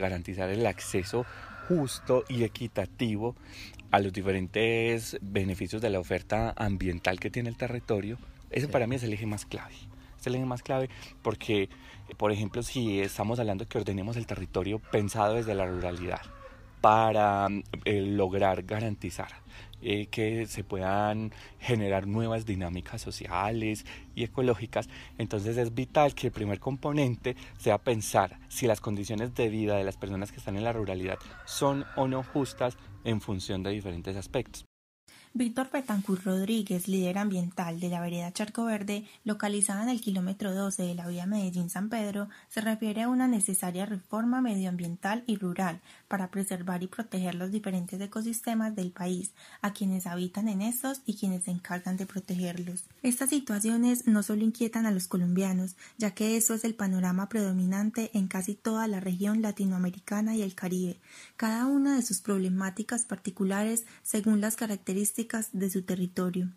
garantizar el acceso justo y equitativo a los diferentes beneficios de la oferta ambiental que tiene el territorio, ese para mí es el eje más clave. Es el eje más clave porque, por ejemplo, si estamos hablando que ordenemos el territorio pensado desde la ruralidad para eh, lograr garantizar eh, que se puedan generar nuevas dinámicas sociales y ecológicas, entonces es vital que el primer componente sea pensar si las condiciones de vida de las personas que están en la ruralidad son o no justas en función de diferentes aspectos. Víctor Petancur Rodríguez, líder ambiental de la vereda Charco Verde, localizada en el kilómetro 12 de la vía Medellín-San Pedro, se refiere a una necesaria reforma medioambiental y rural para preservar y proteger los diferentes ecosistemas del país, a quienes habitan en estos y quienes se encargan de protegerlos. Estas situaciones no solo inquietan a los colombianos, ya que eso es el panorama predominante en casi toda la región latinoamericana y el Caribe, cada una de sus problemáticas particulares según las características de su territorio.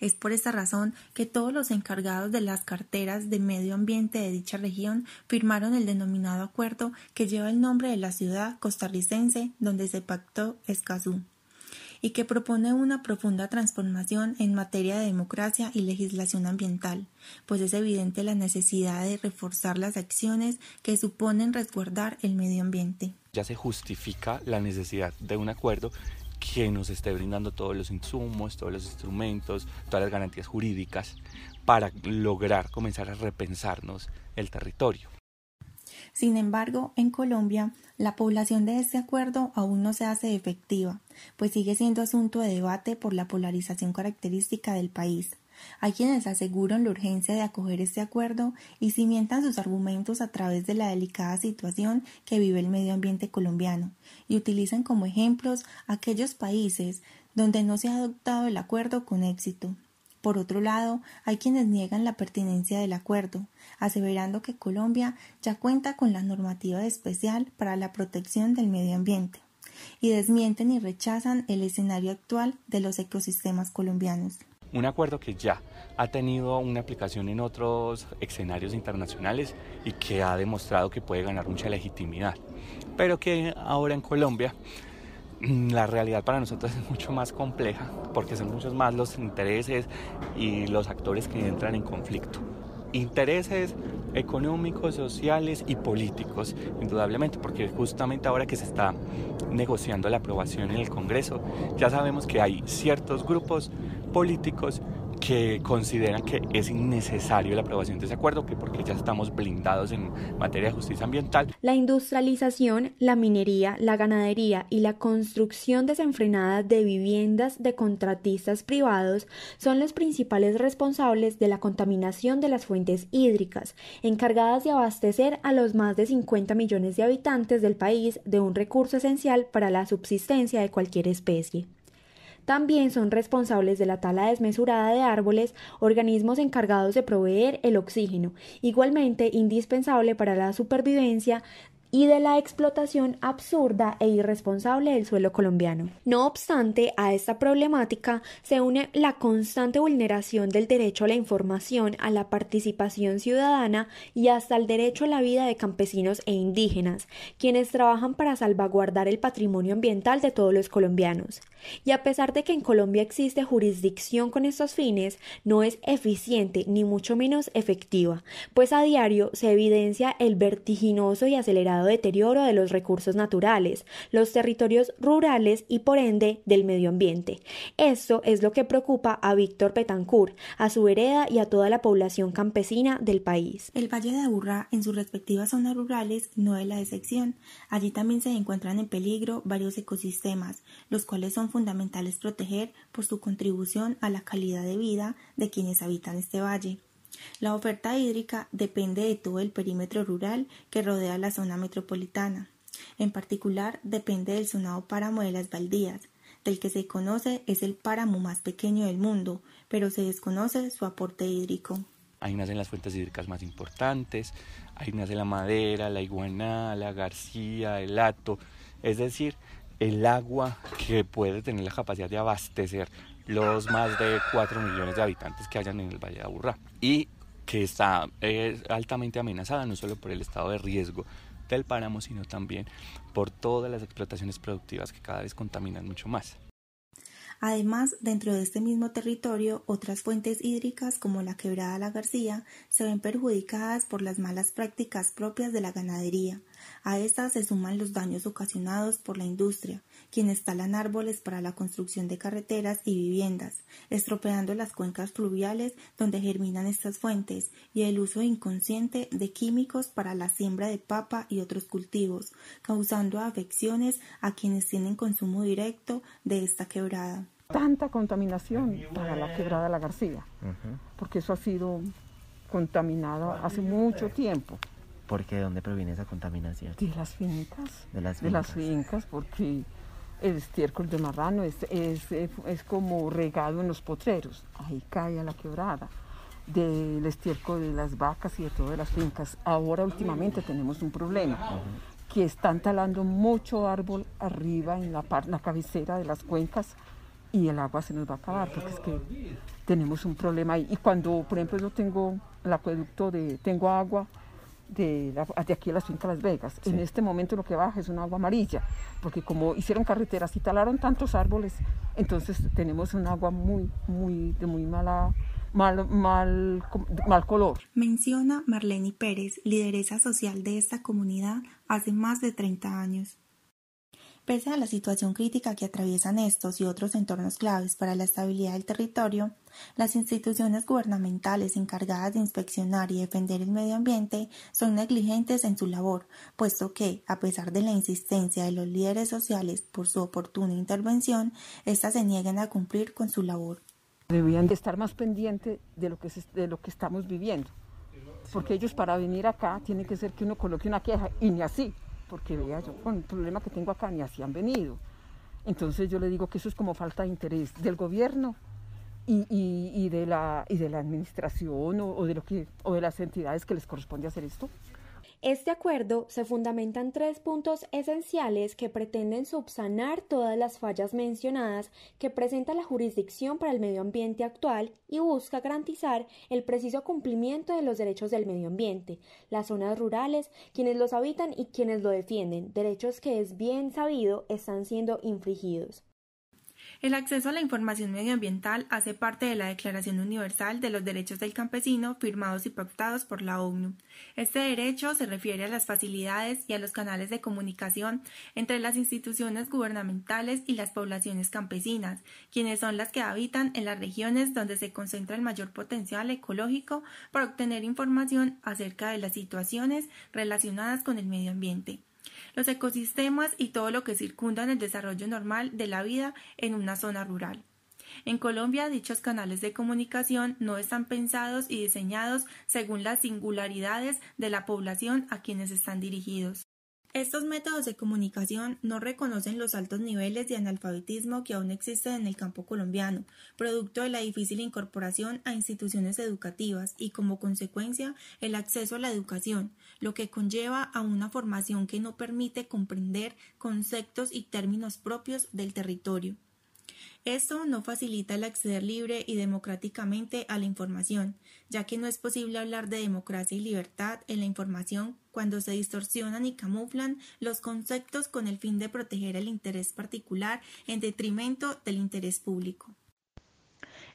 Es por esta razón que todos los encargados de las carteras de medio ambiente de dicha región firmaron el denominado acuerdo que lleva el nombre de la ciudad costarricense donde se pactó Escazú y que propone una profunda transformación en materia de democracia y legislación ambiental, pues es evidente la necesidad de reforzar las acciones que suponen resguardar el medio ambiente. Ya se justifica la necesidad de un acuerdo que nos esté brindando todos los insumos, todos los instrumentos, todas las garantías jurídicas para lograr comenzar a repensarnos el territorio. Sin embargo, en Colombia, la población de este acuerdo aún no se hace efectiva, pues sigue siendo asunto de debate por la polarización característica del país. Hay quienes aseguran la urgencia de acoger este acuerdo y cimientan sus argumentos a través de la delicada situación que vive el medio ambiente colombiano y utilizan como ejemplos aquellos países donde no se ha adoptado el acuerdo con éxito. Por otro lado, hay quienes niegan la pertinencia del acuerdo, aseverando que Colombia ya cuenta con la normativa especial para la protección del medio ambiente, y desmienten y rechazan el escenario actual de los ecosistemas colombianos un acuerdo que ya ha tenido una aplicación en otros escenarios internacionales y que ha demostrado que puede ganar mucha legitimidad, pero que ahora en Colombia mm, la realidad para nosotros es mucho más compleja porque son muchos más los intereses y los actores que entran en conflicto. Intereses económicos, sociales y políticos, indudablemente, porque justamente ahora que se está negociando la aprobación en el Congreso, ya sabemos que hay ciertos grupos políticos que consideran que es innecesario la aprobación de ese acuerdo, que porque ya estamos blindados en materia de justicia ambiental. La industrialización, la minería, la ganadería y la construcción desenfrenada de viviendas de contratistas privados son los principales responsables de la contaminación de las fuentes hídricas, encargadas de abastecer a los más de 50 millones de habitantes del país de un recurso esencial para la subsistencia de cualquier especie. También son responsables de la tala desmesurada de árboles, organismos encargados de proveer el oxígeno, igualmente indispensable para la supervivencia y de la explotación absurda e irresponsable del suelo colombiano. No obstante, a esta problemática se une la constante vulneración del derecho a la información, a la participación ciudadana y hasta el derecho a la vida de campesinos e indígenas, quienes trabajan para salvaguardar el patrimonio ambiental de todos los colombianos. Y a pesar de que en Colombia existe jurisdicción con estos fines, no es eficiente ni mucho menos efectiva, pues a diario se evidencia el vertiginoso y acelerado deterioro de los recursos naturales, los territorios rurales y por ende del medio ambiente. Esto es lo que preocupa a Víctor Petancourt, a su hereda y a toda la población campesina del país. El Valle de Aburrá en sus respectivas zonas rurales no es la excepción. Allí también se encuentran en peligro varios ecosistemas, los cuales son fundamentales proteger por su contribución a la calidad de vida de quienes habitan este valle. La oferta hídrica depende de todo el perímetro rural que rodea la zona metropolitana. En particular, depende del sonado páramo de las Baldías, del que se conoce es el páramo más pequeño del mundo, pero se desconoce su aporte hídrico. Ahí nacen las fuentes hídricas más importantes, ahí nace la madera, la iguaná, la garcía, el hato, es decir, el agua que puede tener la capacidad de abastecer los más de 4 millones de habitantes que hayan en el Valle de Aburrá y que está altamente amenazada no solo por el estado de riesgo del páramo, sino también por todas las explotaciones productivas que cada vez contaminan mucho más. Además, dentro de este mismo territorio, otras fuentes hídricas como la quebrada La García se ven perjudicadas por las malas prácticas propias de la ganadería. A estas se suman los daños ocasionados por la industria, quienes talan árboles para la construcción de carreteras y viviendas, estropeando las cuencas fluviales donde germinan estas fuentes, y el uso inconsciente de químicos para la siembra de papa y otros cultivos, causando afecciones a quienes tienen consumo directo de esta quebrada tanta contaminación para la quebrada La García, porque eso ha sido contaminado hace mucho tiempo. ¿Por qué? ¿De dónde proviene esa contaminación? De las fincas. De las fincas. De las fincas, porque el estiércol de marrano es, es, es, como regado en los potreros, ahí cae a la quebrada del estiércol de las vacas y de todas las fincas. Ahora últimamente tenemos un problema, que están talando mucho árbol arriba en la, en la cabecera de las cuencas y el agua se nos va a acabar porque es que tenemos un problema ahí. Y cuando, por ejemplo, yo tengo el acueducto de, tengo agua de, de aquí a las fincas Las Vegas, en este momento lo que baja es un agua amarilla, porque como hicieron carreteras y talaron tantos árboles, entonces tenemos un agua muy, muy, de muy mala Mal, mal, mal, color. Menciona Marlene Pérez, lideresa social de esta comunidad hace más de 30 años. Pese a la situación crítica que atraviesan estos y otros entornos claves para la estabilidad del territorio, las instituciones gubernamentales encargadas de inspeccionar y defender el medio ambiente son negligentes en su labor, puesto que, a pesar de la insistencia de los líderes sociales por su oportuna intervención, éstas se niegan a cumplir con su labor. Debían de estar más pendientes de lo que, de lo que estamos viviendo, porque ellos para venir acá tienen que ser que uno coloque una queja y ni así porque vea, yo con el problema que tengo acá ni así han venido. Entonces yo le digo que eso es como falta de interés del gobierno y, de, la, y de la administración o, de lo que, o de las entidades que les corresponde hacer esto. Este acuerdo se fundamenta en tres puntos esenciales que pretenden subsanar todas las fallas mencionadas que presenta la jurisdicción para el medio ambiente actual y busca garantizar el preciso cumplimiento de los derechos del medio ambiente, las zonas rurales, quienes los habitan y quienes lo defienden, derechos que es bien sabido están siendo infringidos. El acceso a la información medioambiental hace parte de la Declaración Universal de los Derechos del Campesino firmados y pactados por la ONU. Este derecho se refiere a las facilidades y a los canales de comunicación entre las instituciones gubernamentales y las poblaciones campesinas, quienes son las que habitan en las regiones donde se concentra el mayor potencial ecológico para obtener información acerca de las situaciones relacionadas con el medio ambiente los ecosistemas y todo lo que circunda en el desarrollo normal de la vida en una zona rural. En Colombia, dichos canales de comunicación no están pensados y diseñados según las singularidades de la población a quienes están dirigidos. Estos métodos de comunicación no reconocen los altos niveles de analfabetismo que aún existen en el campo colombiano, producto de la difícil incorporación a instituciones educativas y como consecuencia el acceso a la educación, lo que conlleva a una formación que no permite comprender conceptos y términos propios del territorio. Esto no facilita el acceder libre y democráticamente a la información, ya que no es posible hablar de democracia y libertad en la información cuando se distorsionan y camuflan los conceptos con el fin de proteger el interés particular en detrimento del interés público.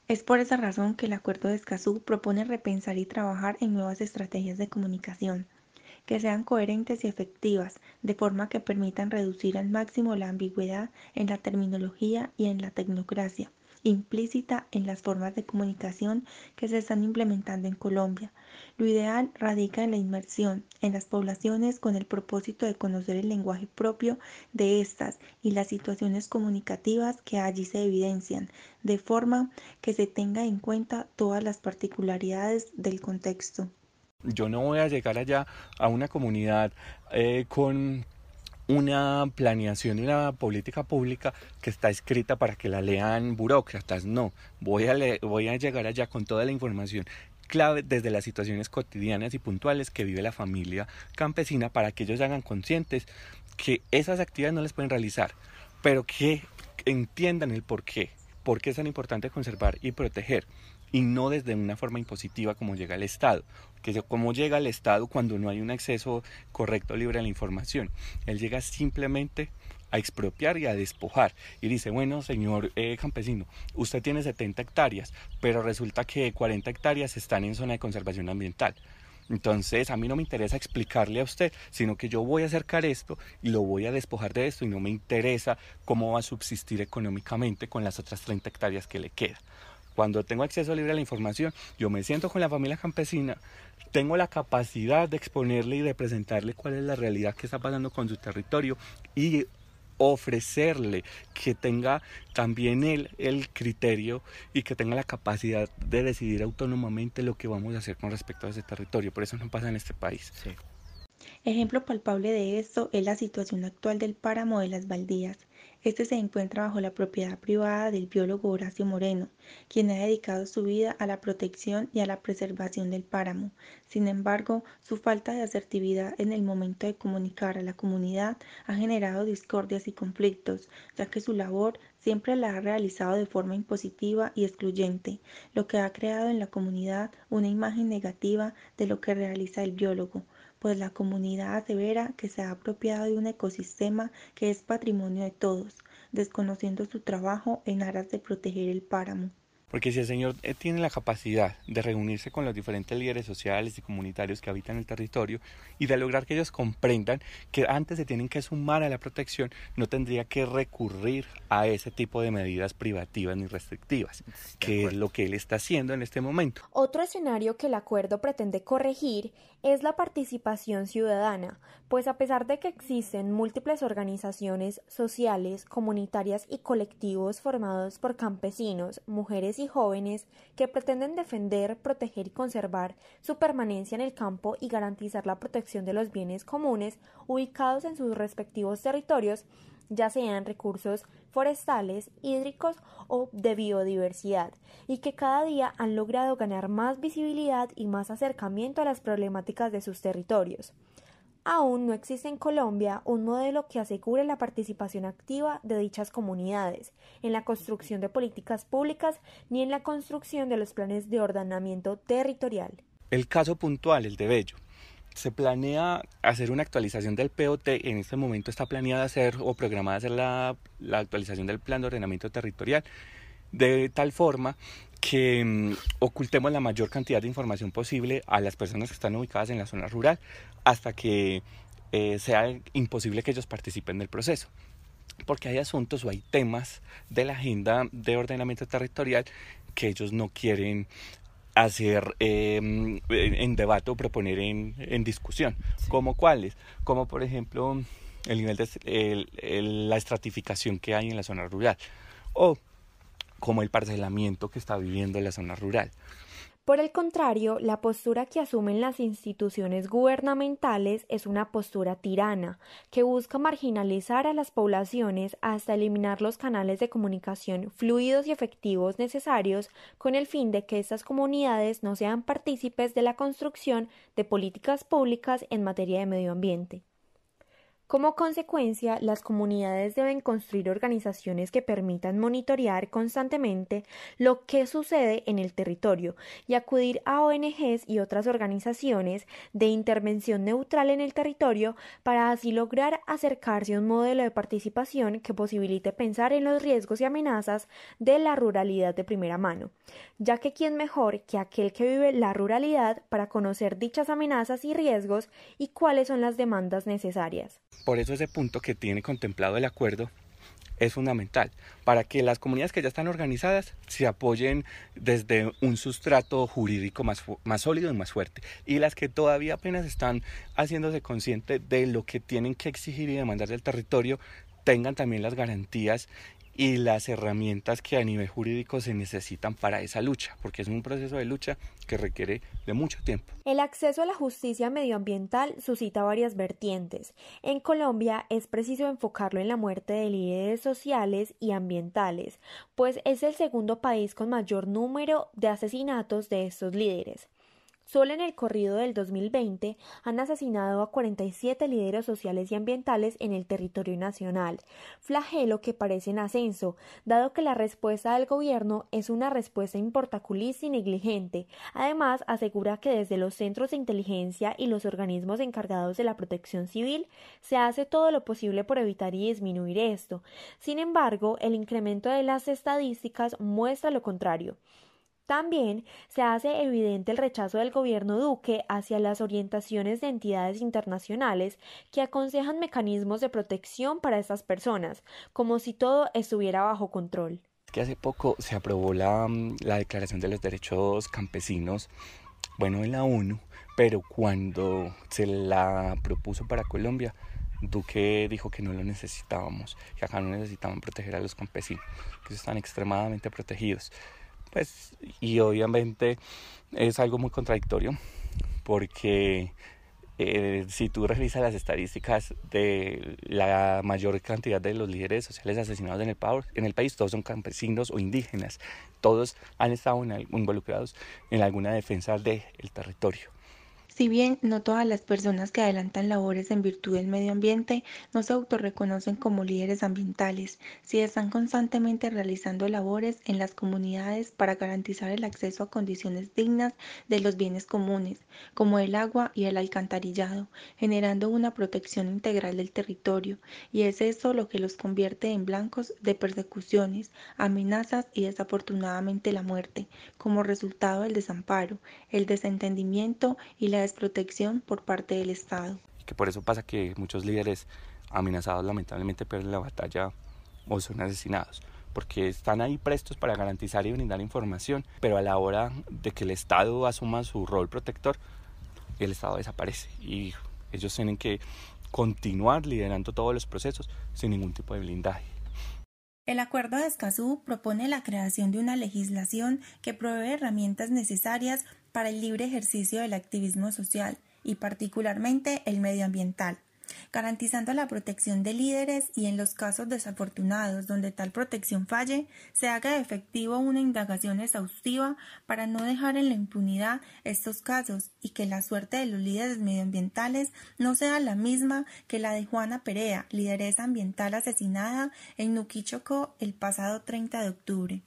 Es por esa razón que el Acuerdo de Escazú propone repensar y trabajar en nuevas estrategias de comunicación, que sean coherentes y efectivas, de forma que permitan reducir al máximo la ambigüedad en la terminología y en la tecnocracia implícita en las formas de comunicación que se están implementando en Colombia. Lo ideal radica en la inmersión en las poblaciones con el propósito de conocer el lenguaje propio de estas y las situaciones comunicativas que allí se evidencian, de forma que se tenga en cuenta todas las particularidades del contexto. Yo no voy a llegar allá a una comunidad eh, con una planeación y una política pública que está escrita para que la lean burócratas. No, voy a, voy a llegar allá con toda la información clave desde las situaciones cotidianas y puntuales que vive la familia campesina para que ellos hagan conscientes que esas actividades no les pueden realizar, pero que entiendan el por qué, por qué es tan importante conservar y proteger y no desde una forma impositiva como llega el Estado. Que como llega el Estado cuando no hay un acceso correcto libre a la información. Él llega simplemente a expropiar y a despojar. Y dice, bueno, señor eh, campesino, usted tiene 70 hectáreas, pero resulta que 40 hectáreas están en zona de conservación ambiental. Entonces, a mí no me interesa explicarle a usted, sino que yo voy a acercar esto y lo voy a despojar de esto y no me interesa cómo va a subsistir económicamente con las otras 30 hectáreas que le queda. Cuando tengo acceso libre a la información, yo me siento con la familia campesina, tengo la capacidad de exponerle y de presentarle cuál es la realidad que está pasando con su territorio y ofrecerle que tenga también él el criterio y que tenga la capacidad de decidir autónomamente lo que vamos a hacer con respecto a ese territorio. Por eso no pasa en este país. Ejemplo palpable de esto es la situación actual del páramo de las Baldías. Este se encuentra bajo la propiedad privada del biólogo Horacio Moreno, quien ha dedicado su vida a la protección y a la preservación del páramo. Sin embargo, su falta de asertividad en el momento de comunicar a la comunidad ha generado discordias y conflictos, ya que su labor siempre la ha realizado de forma impositiva y excluyente, lo que ha creado en la comunidad una imagen negativa de lo que realiza el biólogo, pues la comunidad asevera que se ha apropiado de un ecosistema que es patrimonio de todos, desconociendo su trabajo en aras de proteger el páramo. Porque si el Señor eh, tiene la capacidad de reunirse con los diferentes líderes sociales y comunitarios que habitan el territorio y de lograr que ellos comprendan que antes se tienen que sumar a la protección, no tendría que recurrir a ese tipo de medidas privativas ni restrictivas, que es lo que él está haciendo en este momento. Otro escenario que el acuerdo pretende corregir es la participación ciudadana, pues a pesar de que existen múltiples organizaciones sociales, comunitarias y colectivos formados por campesinos, mujeres y jóvenes que pretenden defender, proteger y conservar su permanencia en el campo y garantizar la protección de los bienes comunes ubicados en sus respectivos territorios, ya sean recursos forestales, hídricos o de biodiversidad, y que cada día han logrado ganar más visibilidad y más acercamiento a las problemáticas de sus territorios. Aún no existe en Colombia un modelo que asegure la participación activa de dichas comunidades en la construcción de políticas públicas ni en la construcción de los planes de ordenamiento territorial. El caso puntual, el de Bello. Se planea hacer una actualización del POT, en este momento está planeada hacer o programada hacer la, la actualización del plan de ordenamiento territorial de tal forma que mm, ocultemos la mayor cantidad de información posible a las personas que están ubicadas en la zona rural hasta que eh, sea imposible que ellos participen del proceso. Porque hay asuntos o hay temas de la agenda de ordenamiento territorial que ellos no quieren hacer em, en debate o proponer en, en discusión. ¿Como cuáles? Como por ejemplo el nivel de la estratificación que hay en la zona rural. O como el parcelamiento que está viviendo la zona rural. Por el contrario, la postura que asumen las instituciones gubernamentales es una postura tirana, que busca marginalizar a las poblaciones hasta eliminar los canales de comunicación fluidos y efectivos necesarios con el fin de que estas comunidades no sean partícipes de la construcción de políticas públicas en materia de medio ambiente. Como consecuencia, las comunidades deben construir organizaciones que permitan monitorear constantemente lo que sucede en el territorio y acudir a ONGs y otras organizaciones de intervención neutral en el territorio para así lograr acercarse a un modelo de participación que posibilite pensar en los riesgos y amenazas de la ruralidad de primera mano, ya que quién mejor que aquel que vive la ruralidad para conocer dichas amenazas y riesgos y cuáles son las demandas necesarias. Por eso ese punto que tiene contemplado el acuerdo es fundamental para que las comunidades que ya están organizadas se apoyen desde un sustrato jurídico más, más sólido y más fuerte. Y las que todavía apenas están haciéndose conscientes de lo que tienen que exigir y demandar del territorio tengan también las garantías y las herramientas que a nivel jurídico se necesitan para esa lucha, porque es un proceso de lucha que requiere de mucho tiempo. El acceso a la justicia medioambiental suscita varias vertientes. En Colombia es preciso enfocarlo en la muerte de líderes sociales y ambientales, pues es el segundo país con mayor número de asesinatos de estos líderes. Solo en el corrido del 2020 han asesinado a 47 líderes sociales y ambientales en el territorio nacional, flagelo que parece en ascenso, dado que la respuesta del gobierno es una respuesta importaculista y negligente. Además, asegura que desde los centros de inteligencia y los organismos encargados de la protección civil se hace todo lo posible por evitar y disminuir esto. Sin embargo, el incremento de las estadísticas muestra lo contrario. También se hace evidente el rechazo del gobierno Duque hacia las orientaciones de entidades internacionales que aconsejan mecanismos de protección para estas personas, como si todo estuviera bajo control. Que hace poco se aprobó la, mm, la Declaración de los Derechos Campesinos, bueno, en la ONU, pero cuando se la propuso para Colombia, Duque dijo que no lo necesitábamos, que acá no necesitaban proteger a los campesinos, que están extremadamente protegidos. Pues, y obviamente es algo muy contradictorio porque eh, si tú revisas las estadísticas de la mayor cantidad de los líderes sociales asesinados en el, en el país, todos son campesinos o indígenas, todos han estado involucrados en alguna defensa del territorio. Si bien no todas las personas que adelantan labores en virtud del medio ambiente no se autorreconocen como líderes ambientales, si están constantemente realizando labores en las comunidades para garantizar el acceso a condiciones dignas de los bienes comunes, como el agua y el alcantarillado, generando una protección integral del territorio, y es eso lo que los convierte en blancos de persecuciones, amenazas y desafortunadamente la muerte, como resultado del desamparo, el desentendimiento y la desprotección por parte del Estado. Que por eso pasa que muchos líderes amenazados lamentablemente pierden la batalla o son asesinados, porque están ahí prestos para garantizar y brindar información, pero a la hora de que el Estado asuma su rol protector, el Estado desaparece y ellos tienen que continuar liderando todos los procesos sin ningún tipo de blindaje. El Acuerdo de Escazú propone la creación de una legislación que provee herramientas necesarias para el libre ejercicio del activismo social y particularmente el medioambiental, garantizando la protección de líderes y en los casos desafortunados donde tal protección falle, se haga efectivo una indagación exhaustiva para no dejar en la impunidad estos casos y que la suerte de los líderes medioambientales no sea la misma que la de Juana Perea, lideresa ambiental asesinada en Nuquichocó el pasado 30 de octubre.